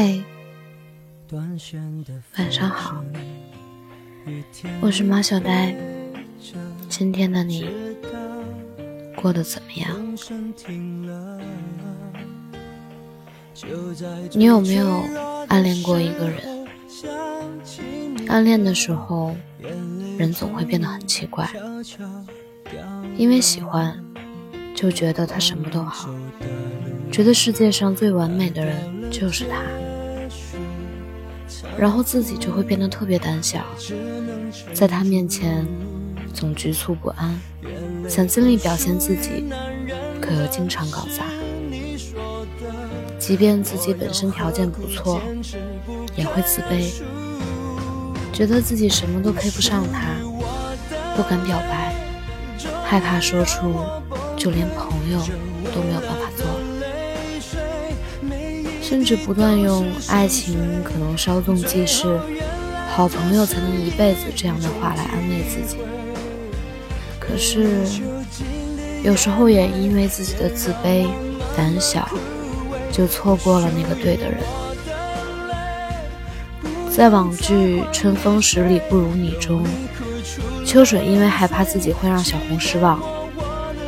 嘿晚上好。我是马小呆。今天的你过得怎么样？你有没有暗恋过一个人？暗恋的时候人总会变得很奇怪。因为喜欢就觉得他什么都好。觉得世界上最完美的人就是他。然后自己就会变得特别胆小，在他面前总局促不安，想尽力表现自己，可又经常搞砸。即便自己本身条件不错，也会自卑，觉得自己什么都配不上他，不敢表白，害怕说出，就连朋友都没有办法做。甚至不断用“爱情可能稍纵即逝，好朋友才能一辈子”这样的话来安慰自己。可是，有时候也因为自己的自卑、胆小，就错过了那个对的人。在网剧《春风十里不如你》中，秋水因为害怕自己会让小红失望，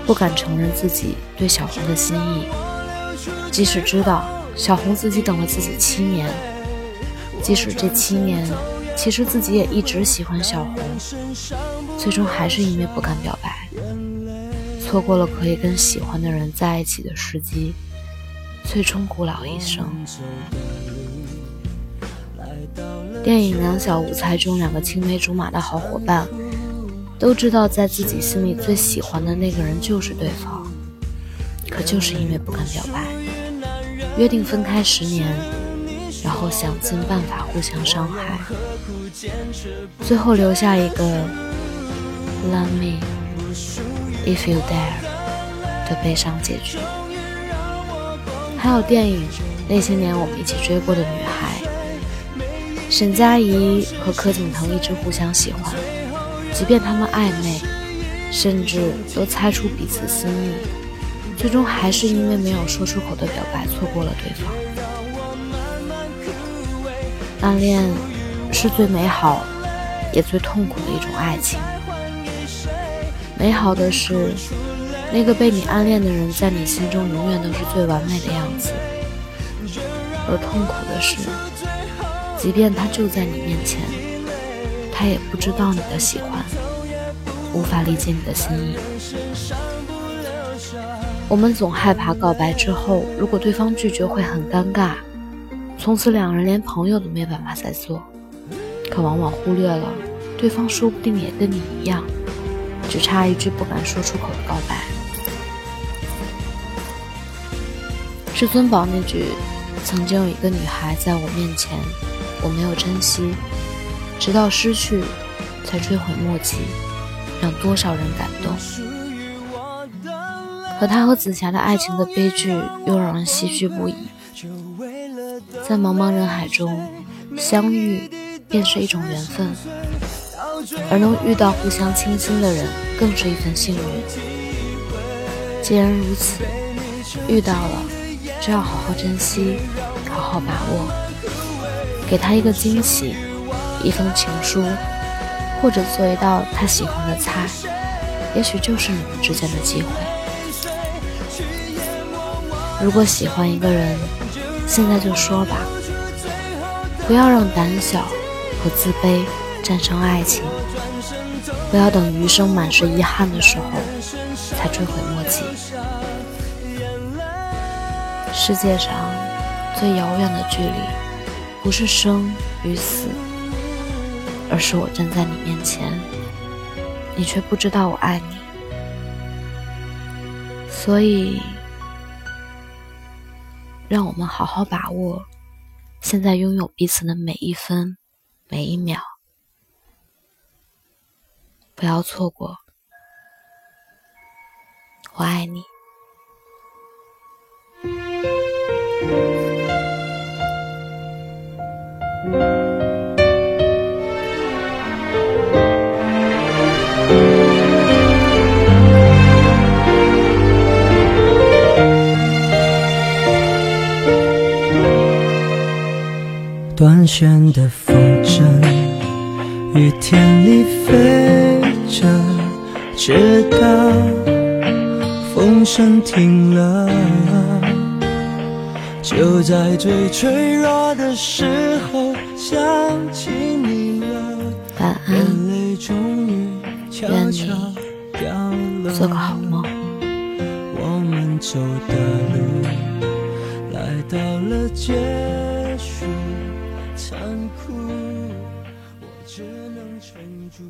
不敢承认自己对小红的心意，即使知道。小红自己等了自己七年，即使这七年，其实自己也一直喜欢小红，最终还是因为不敢表白，错过了可以跟喜欢的人在一起的时机，最终孤老一生。电影《两小无猜》中，两个青梅竹马的好伙伴，都知道在自己心里最喜欢的那个人就是对方，可就是因为不敢表白。约定分开十年，然后想尽办法互相伤害，最后留下一个 “Love me if you dare” 的悲伤结局。还有电影《那些年我们一起追过的女孩》，沈佳宜和柯景腾一直互相喜欢，即便他们暧昧，甚至都猜出彼此心意。最终还是因为没有说出口的表白，错过了对方。暗恋是最美好，也最痛苦的一种爱情。美好的是，那个被你暗恋的人在你心中永远都是最完美的样子；而痛苦的是，即便他就在你面前，他也不知道你的喜欢，无法理解你的心意。我们总害怕告白之后，如果对方拒绝会很尴尬，从此两人连朋友都没办法再做。可往往忽略了，对方说不定也跟你一样，只差一句不敢说出口的告白。至尊宝那句“曾经有一个女孩在我面前，我没有珍惜，直到失去才追悔莫及”，让多少人感动。可他和紫霞的爱情的悲剧又让人唏嘘不已。在茫茫人海中相遇，便是一种缘分，而能遇到互相倾心的人，更是一份幸运。既然如此，遇到了就要好好珍惜，好好把握，给他一个惊喜，一封情书，或者做一道他喜欢的菜，也许就是你们之间的机会。如果喜欢一个人，现在就说吧，不要让胆小和自卑战胜爱情，不要等余生满是遗憾的时候才追悔莫及。世界上最遥远的距离，不是生与死，而是我站在你面前，你却不知道我爱你。所以。让我们好好把握现在拥有彼此的每一分每一秒，不要错过。我爱你。断弦的风筝，雨天里飞着，直到风声停了。就在最脆弱的时候想起你了，晚安，眼泪终于悄悄掉了。做个好梦。我们走的路来到了结束，哭，我只能撑住。